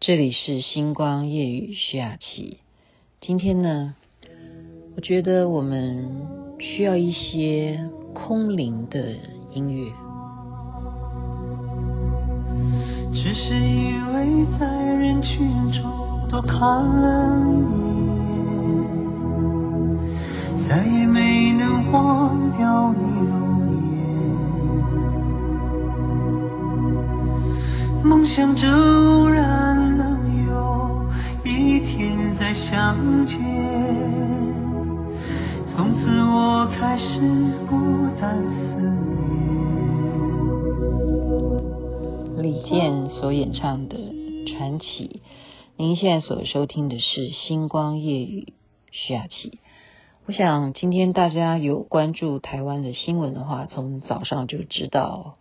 这里是星光夜雨徐雅琪。今天呢，我觉得我们需要一些空灵的音乐。只是因为在人群中多看了一眼，再也没能忘掉你容颜。梦想着演唱的《传奇》，您现在所收听的是《星光夜雨》徐雅琪。我想今天大家有关注台湾的新闻的话，从早上就知道，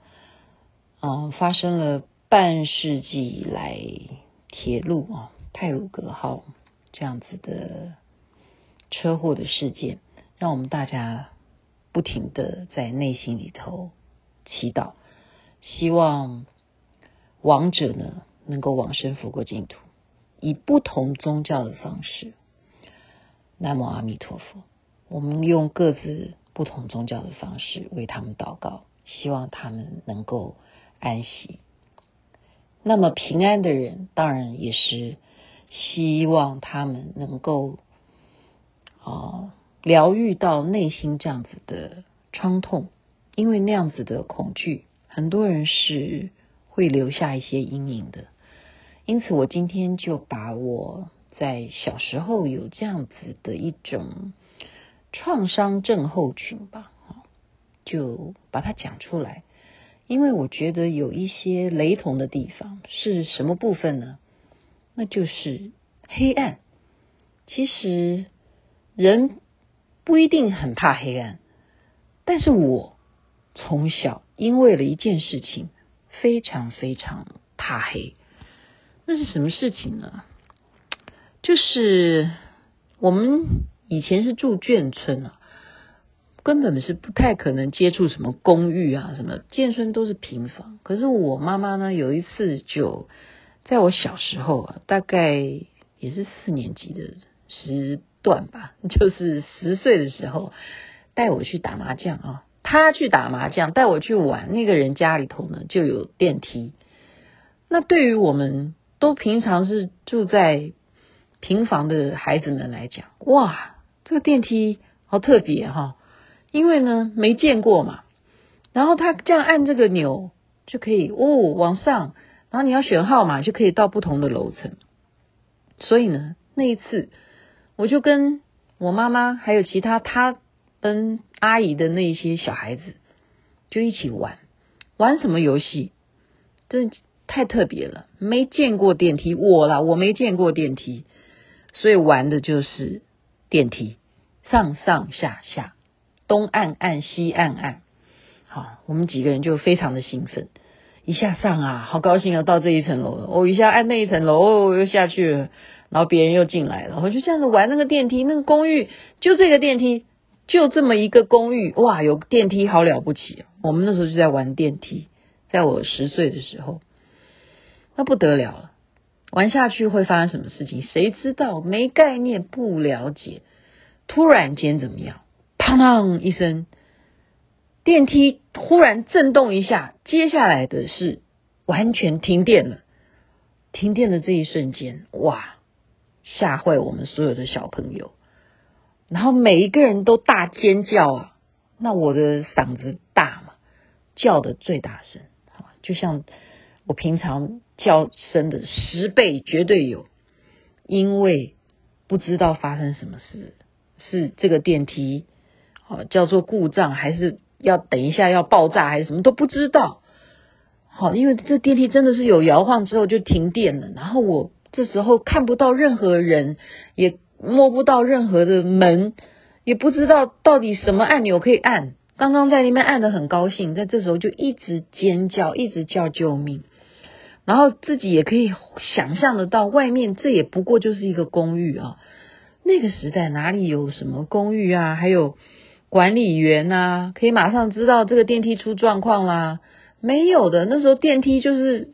嗯，发生了半世纪以来铁路啊泰鲁阁号。这样子的车祸的事件，让我们大家不停的在内心里头祈祷，希望亡者呢能够往生佛国净土，以不同宗教的方式。南无阿弥陀佛，我们用各自不同宗教的方式为他们祷告，希望他们能够安息。那么平安的人，当然也是。希望他们能够啊疗愈到内心这样子的创痛，因为那样子的恐惧，很多人是会留下一些阴影的。因此，我今天就把我在小时候有这样子的一种创伤症候群吧，就把它讲出来，因为我觉得有一些雷同的地方，是什么部分呢？那就是黑暗。其实人不一定很怕黑暗，但是我从小因为了一件事情，非常非常怕黑。那是什么事情呢？就是我们以前是住眷村啊，根本是不太可能接触什么公寓啊，什么眷村都是平房。可是我妈妈呢，有一次就。在我小时候啊，大概也是四年级的时段吧，就是十岁的时候，带我去打麻将啊。他去打麻将，带我去玩。那个人家里头呢就有电梯。那对于我们都平常是住在平房的孩子们来讲，哇，这个电梯好特别哈，因为呢没见过嘛。然后他这样按这个钮就可以哦往上。然后你要选号码，就可以到不同的楼层。所以呢，那一次我就跟我妈妈还有其他她跟阿姨的那些小孩子就一起玩，玩什么游戏？真太特别了，没见过电梯，我啦，我没见过电梯，所以玩的就是电梯，上上下下，东按按西按按。好，我们几个人就非常的兴奋。一下上啊，好高兴啊，到这一层楼了。哦，一下按那一层楼，哦，又下去了。然后别人又进来了，我就这样子玩那个电梯。那个公寓就这个电梯，就这么一个公寓，哇，有电梯好了不起。我们那时候就在玩电梯，在我十岁的时候，那不得了了。玩下去会发生什么事情？谁知道？没概念，不了解。突然间怎么样？砰砰一声。电梯忽然震动一下，接下来的是完全停电了。停电的这一瞬间，哇，吓坏我们所有的小朋友。然后每一个人都大尖叫啊！那我的嗓子大嘛，叫的最大声，就像我平常叫声的十倍绝对有。因为不知道发生什么事，是这个电梯啊叫做故障还是？要等一下要爆炸还是什么都不知道，好，因为这电梯真的是有摇晃之后就停电了，然后我这时候看不到任何人，也摸不到任何的门，也不知道到底什么按钮可以按。刚刚在那边按的很高兴，在这时候就一直尖叫，一直叫救命，然后自己也可以想象得到，外面这也不过就是一个公寓啊，那个时代哪里有什么公寓啊，还有。管理员呐、啊，可以马上知道这个电梯出状况啦。没有的，那时候电梯就是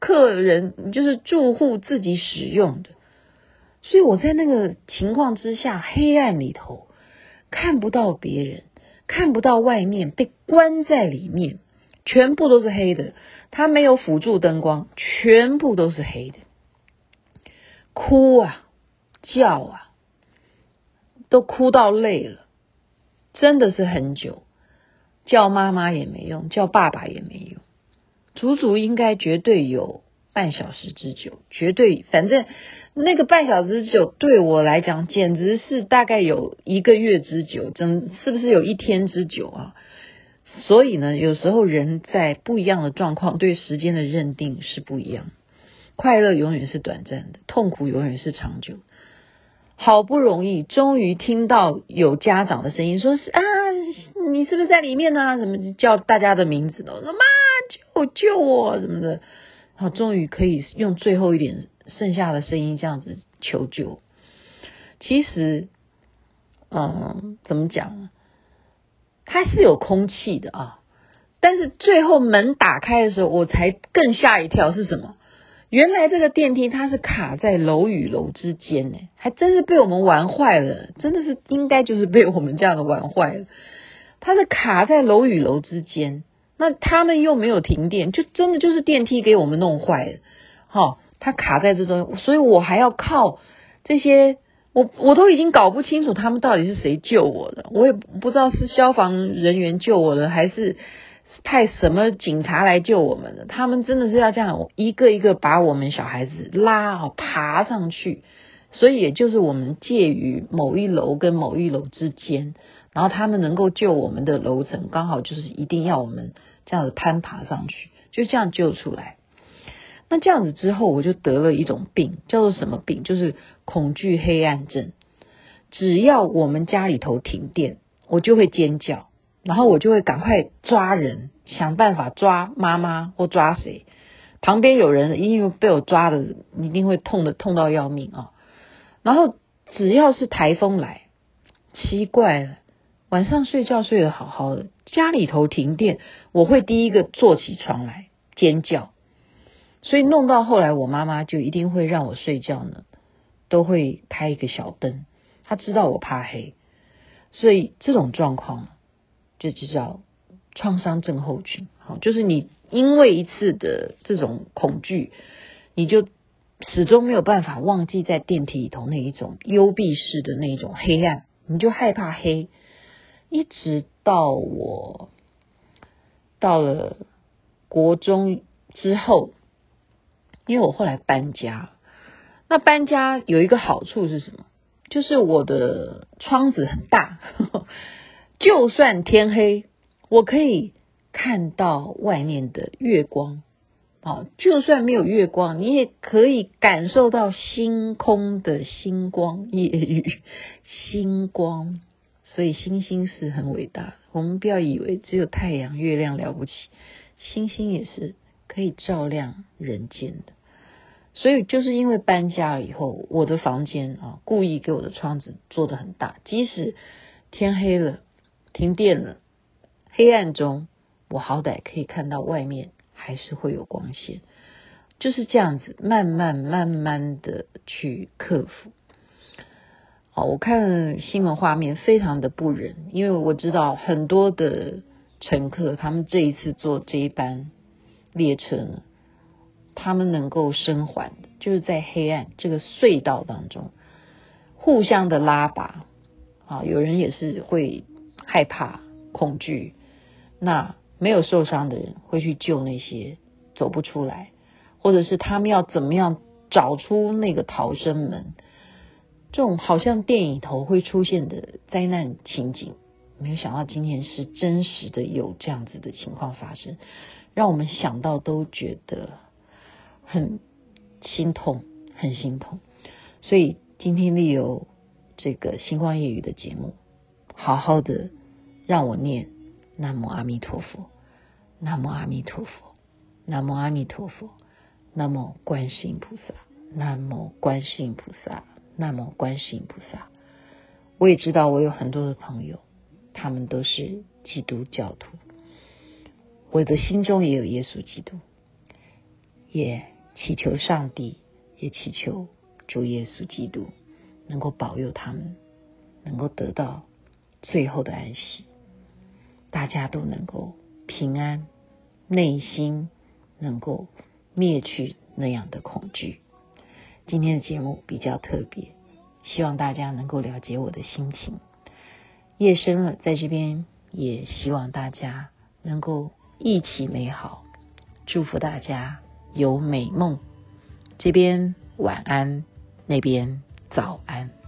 客人就是住户自己使用的，所以我在那个情况之下，黑暗里头看不到别人，看不到外面，被关在里面，全部都是黑的，它没有辅助灯光，全部都是黑的，哭啊，叫啊，都哭到累了，真的是很久，叫妈妈也没用，叫爸爸也没用。足足应该绝对有半小时之久，绝对，反正那个半小时之久对我来讲，简直是大概有一个月之久，真是不是有一天之久啊？所以呢，有时候人在不一样的状况，对时间的认定是不一样。快乐永远是短暂的，痛苦永远是长久。好不容易，终于听到有家长的声音，说是啊，你是不是在里面呢、啊？怎么叫大家的名字呢？我说妈。救救我什么的，然后终于可以用最后一点剩下的声音这样子求救。其实，嗯，怎么讲？它是有空气的啊，但是最后门打开的时候，我才更吓一跳。是什么？原来这个电梯它是卡在楼与楼之间呢，还真是被我们玩坏了。真的是应该就是被我们这样的玩坏了。它是卡在楼与楼之间。那他们又没有停电，就真的就是电梯给我们弄坏了，好，它卡在这中，所以我还要靠这些，我我都已经搞不清楚他们到底是谁救我的，我也不知道是消防人员救我的，还是派什么警察来救我们的。他们真的是要这样一个一个把我们小孩子拉哦爬上去，所以也就是我们介于某一楼跟某一楼之间，然后他们能够救我们的楼层，刚好就是一定要我们。这样子攀爬上去，就这样救出来。那这样子之后，我就得了一种病，叫做什么病？就是恐惧黑暗症。只要我们家里头停电，我就会尖叫，然后我就会赶快抓人，想办法抓妈妈或抓谁。旁边有人，因为被我抓的，一定会痛的痛到要命啊。然后只要是台风来，奇怪了。晚上睡觉睡得好好的，家里头停电，我会第一个坐起床来尖叫，所以弄到后来，我妈妈就一定会让我睡觉呢，都会开一个小灯，她知道我怕黑，所以这种状况就叫创伤症候群。好，就是你因为一次的这种恐惧，你就始终没有办法忘记在电梯里头那一种幽闭式的那一种黑暗，你就害怕黑。一直到我到了国中之后，因为我后来搬家，那搬家有一个好处是什么？就是我的窗子很大，就算天黑，我可以看到外面的月光。啊，就算没有月光，你也可以感受到星空的星光夜雨，星光。所以星星是很伟大的，我们不要以为只有太阳、月亮了不起，星星也是可以照亮人间的。所以就是因为搬家了以后，我的房间啊，故意给我的窗子做得很大，即使天黑了、停电了、黑暗中，我好歹可以看到外面还是会有光线。就是这样子，慢慢慢慢的去克服。哦，我看新闻画面非常的不忍，因为我知道很多的乘客，他们这一次坐这一班列车呢，他们能够生还的，就是在黑暗这个隧道当中互相的拉拔。啊，有人也是会害怕、恐惧，那没有受伤的人会去救那些走不出来，或者是他们要怎么样找出那个逃生门。这种好像电影头会出现的灾难情景，没有想到今天是真实的有这样子的情况发生，让我们想到都觉得很心痛，很心痛。所以今天利用这个星光夜雨的节目，好好的让我念南无阿弥陀佛，南无阿弥陀佛，南无阿弥陀佛，南无观世音菩萨，南无观世音菩萨。那么观世音菩萨，我也知道我有很多的朋友，他们都是基督教徒，我的心中也有耶稣基督。也祈求上帝，也祈求主耶稣基督能够保佑他们，能够得到最后的安息，大家都能够平安，内心能够灭去那样的恐惧。今天的节目比较特别，希望大家能够了解我的心情。夜深了，在这边也希望大家能够一起美好，祝福大家有美梦。这边晚安，那边早安。